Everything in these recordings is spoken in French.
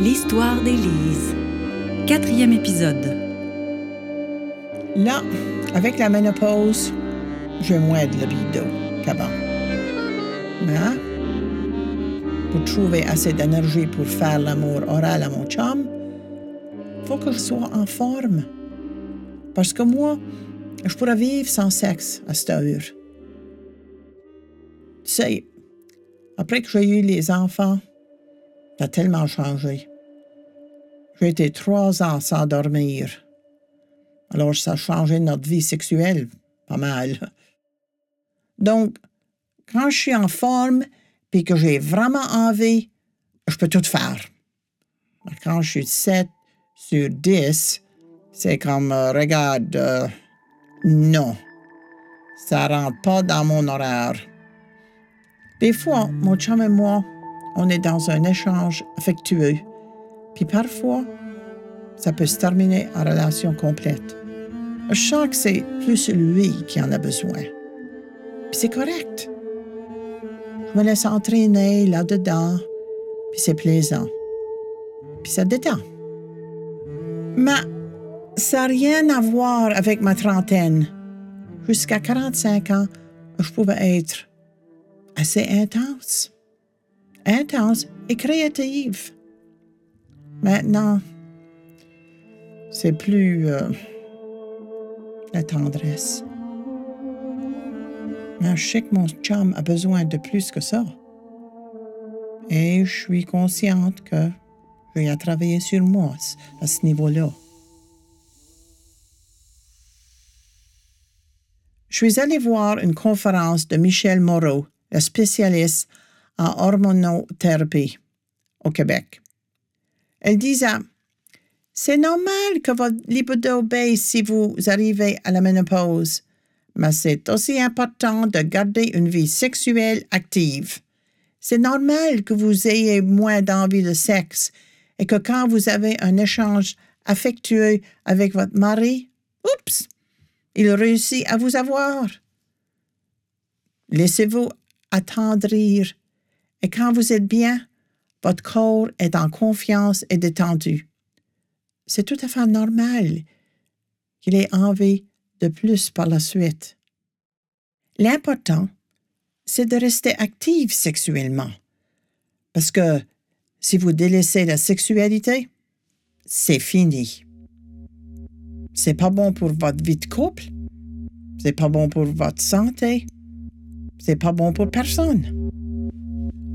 L'histoire d'Élise. Quatrième épisode. Là, avec la ménopause, je moins de libido qu'avant. Hein, pour trouver assez d'énergie pour faire l'amour oral à mon chum, faut que je sois en forme. Parce que moi, je pourrais vivre sans sexe à cette heure. Tu sais, après que j'ai eu les enfants, ça a tellement changé. J'ai été trois ans sans dormir. Alors, ça a changé notre vie sexuelle pas mal. Donc, quand je suis en forme et que j'ai vraiment envie, je peux tout faire. Quand je suis 7 sur 10, c'est comme, euh, regarde, euh, non, ça rentre pas dans mon horaire. Des fois, mon chum et moi, on est dans un échange affectueux, puis parfois, ça peut se terminer en relation complète. Je sens que c'est plus lui qui en a besoin. Puis c'est correct. Je me laisse entraîner là-dedans, puis c'est plaisant. Puis ça détend. Mais ça n'a rien à voir avec ma trentaine. Jusqu'à 45 ans, je pouvais être assez intense. Intense et créative. Maintenant, c'est plus euh, la tendresse. Mais je sais que mon chum a besoin de plus que ça. Et je suis consciente que je vais travailler sur moi à ce niveau-là. Je suis allée voir une conférence de Michel Moreau, le spécialiste en hormonothérapie au Québec. Elle disait C'est normal que votre libido baisse si vous arrivez à la ménopause, mais c'est aussi important de garder une vie sexuelle active. C'est normal que vous ayez moins d'envie de sexe et que quand vous avez un échange affectueux avec votre mari, oups, il réussit à vous avoir. Laissez-vous attendrir et quand vous êtes bien, votre corps est en confiance et détendu. C'est tout à fait normal qu'il ait envie de plus par la suite. L'important, c'est de rester actif sexuellement. Parce que si vous délaissez la sexualité, c'est fini. C'est pas bon pour votre vie de couple. C'est pas bon pour votre santé. C'est pas bon pour personne.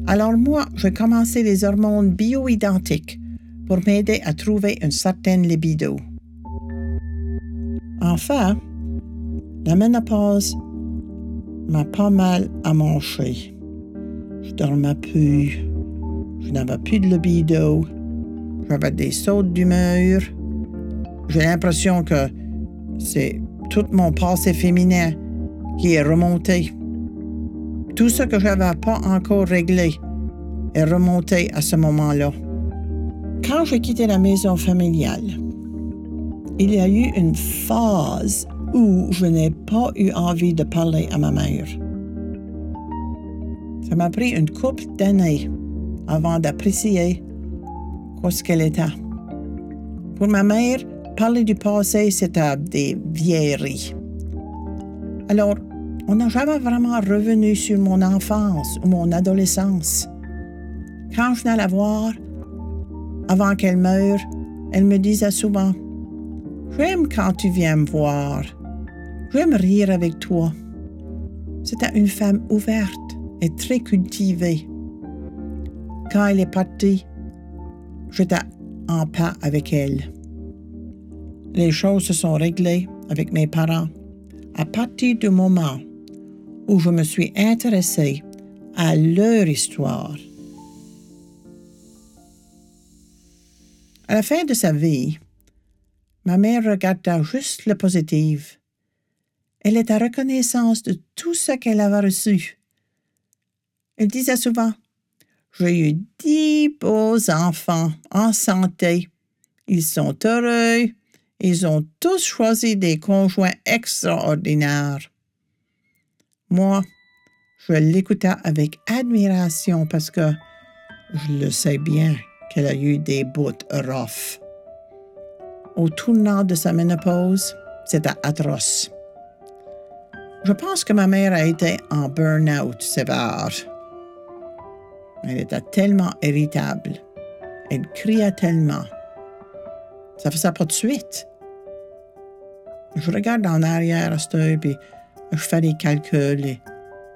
Alors moi, j'ai commencé les hormones bioidentiques pour m'aider à trouver une certaine libido. Enfin, la ménopause m'a pas mal amanché. Je dormais plus, je n'avais plus de libido, j'avais des sautes d'humeur, j'ai l'impression que c'est tout mon passé féminin qui est remonté. Tout ce que je n'avais pas encore réglé est remonté à ce moment-là. Quand j'ai quitté la maison familiale, il y a eu une phase où je n'ai pas eu envie de parler à ma mère. Ça m'a pris une couple d'années avant d'apprécier ce qu'elle était. Pour ma mère, Parler du passé, c'était des vieilleries. Alors, on n'a jamais vraiment revenu sur mon enfance ou mon adolescence. Quand je n'allais la voir, avant qu'elle meure, elle me disait souvent J'aime quand tu viens me voir. J'aime rire avec toi. C'était une femme ouverte et très cultivée. Quand elle est partie, j'étais en paix avec elle les choses se sont réglées avec mes parents à partir du moment où je me suis intéressée à leur histoire. À la fin de sa vie, ma mère regarda juste le positif. Elle était reconnaissance de tout ce qu'elle avait reçu. Elle disait souvent J'ai eu dix beaux enfants en santé. Ils sont heureux, ils ont tous choisi des conjoints extraordinaires. Moi, je l'écoutais avec admiration parce que je le sais bien qu'elle a eu des bouts rough. Au tournant de sa ménopause, c'était atroce. Je pense que ma mère a été en burn-out sévère. Elle était tellement irritable. Elle criait tellement. Ça faisait pas de suite. Je regarde en arrière à ce puis je fais des calculs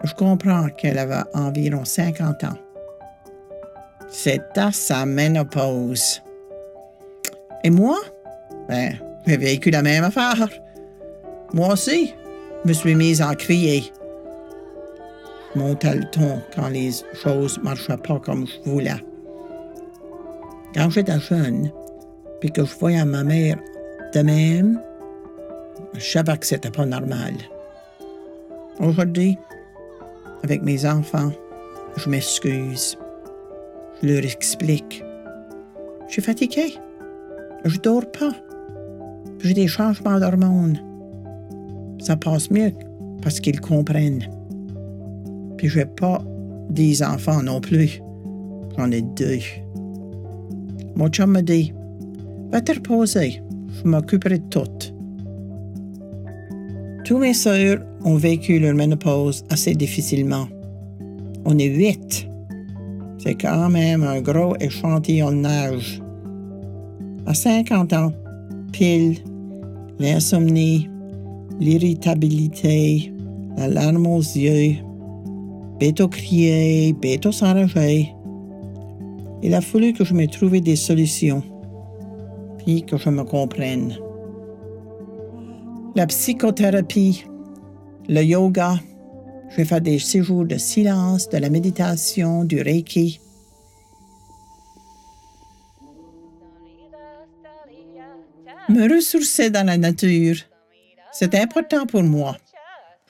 je comprends qu'elle avait environ 50 ans. C'était sa ménopause. Et moi? Ben, j'ai vécu la même affaire. Moi aussi, je me suis mise à crier. Je montais le ton quand les choses ne marchaient pas comme je voulais. Quand j'étais jeune, puis que je voyais ma mère de même, je savais que c'était pas normal. Aujourd'hui, avec mes enfants, je m'excuse. Je leur explique. Je suis fatiguée. Je dors pas. J'ai des changements d'hormones. Ça passe mieux parce qu'ils comprennent. Puis je n'ai pas dix enfants non plus. J'en ai deux. Mon chum me dit Va te reposer, je m'occuperai de tout. Tous mes sœurs ont vécu leur ménopause assez difficilement. On est huit. C'est quand même un gros échantillonnage. À 50 ans, pile, l'insomnie, l'irritabilité, la larme aux yeux, bête crier, bête s'enrager. Il a fallu que je me trouve des solutions, puis que je me comprenne. La psychothérapie, le yoga, je fais des séjours de silence, de la méditation, du reiki. Me ressourcer dans la nature, c'est important pour moi.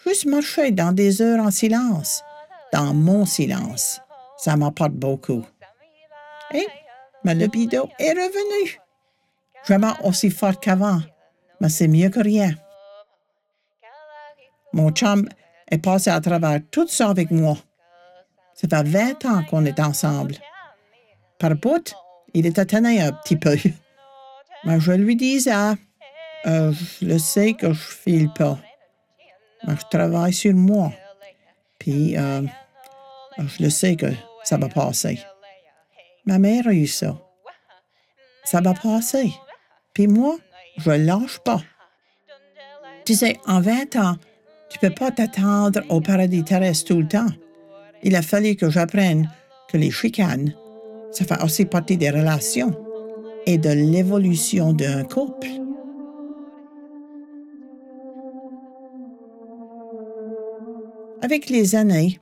Juste marcher dans des heures en silence, dans mon silence, ça m'apporte beaucoup. Et ma libido est revenue. Vraiment aussi forte qu'avant, mais c'est mieux que rien. Mon chum est passé à travers tout ça avec moi. Ça fait 20 ans qu'on est ensemble. Par bout, il était étonné un petit peu. Mais je lui disais, euh, je le sais que je file pas. Mais je travaille sur moi. Puis, euh, je le sais que ça va passer. Ma mère a eu ça. Ça va passer. Puis moi, je lâche pas. Tu sais, en 20 ans, tu peux pas t'attendre au paradis terrestre tout le temps. Il a fallu que j'apprenne que les chicanes, ça fait aussi partie des relations et de l'évolution d'un couple. Avec les années,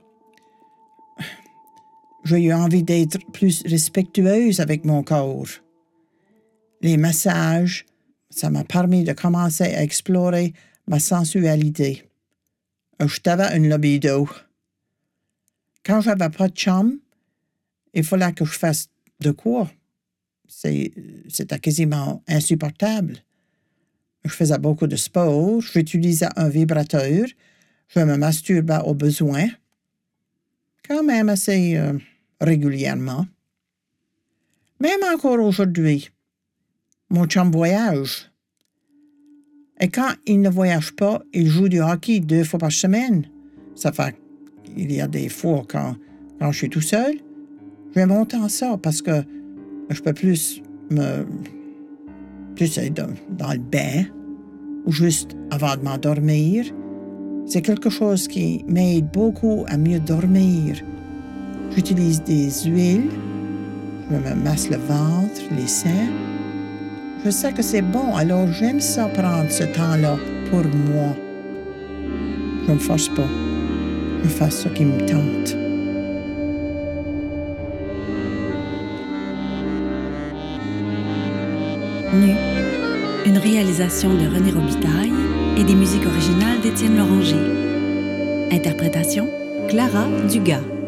j'ai eu envie d'être plus respectueuse avec mon corps. Les massages, ça m'a permis de commencer à explorer ma sensualité. Je t'avais une libido. Quand j'avais pas de chum, il fallait que je fasse de quoi? C'était quasiment insupportable. Je faisais beaucoup de sport, j'utilisais un vibrateur, je me masturbais au besoin, quand même assez euh, régulièrement. Même encore aujourd'hui, mon chum voyage. Et quand il ne voyage pas, il joue du hockey deux fois par semaine. Ça fait qu'il y a des fois quand, quand je suis tout seul, je vais monter en ça parce que je peux plus me. plus être dans le bain ou juste avant de m'endormir. C'est quelque chose qui m'aide beaucoup à mieux dormir. J'utilise des huiles, je me masse le ventre, les seins. Je sais que c'est bon, alors j'aime ça prendre ce temps-là pour moi. Je me force pas. Je fais ce qui me tente. Nu, une réalisation de René Robitaille et des musiques originales d'Étienne Loranger. Interprétation Clara Dugas.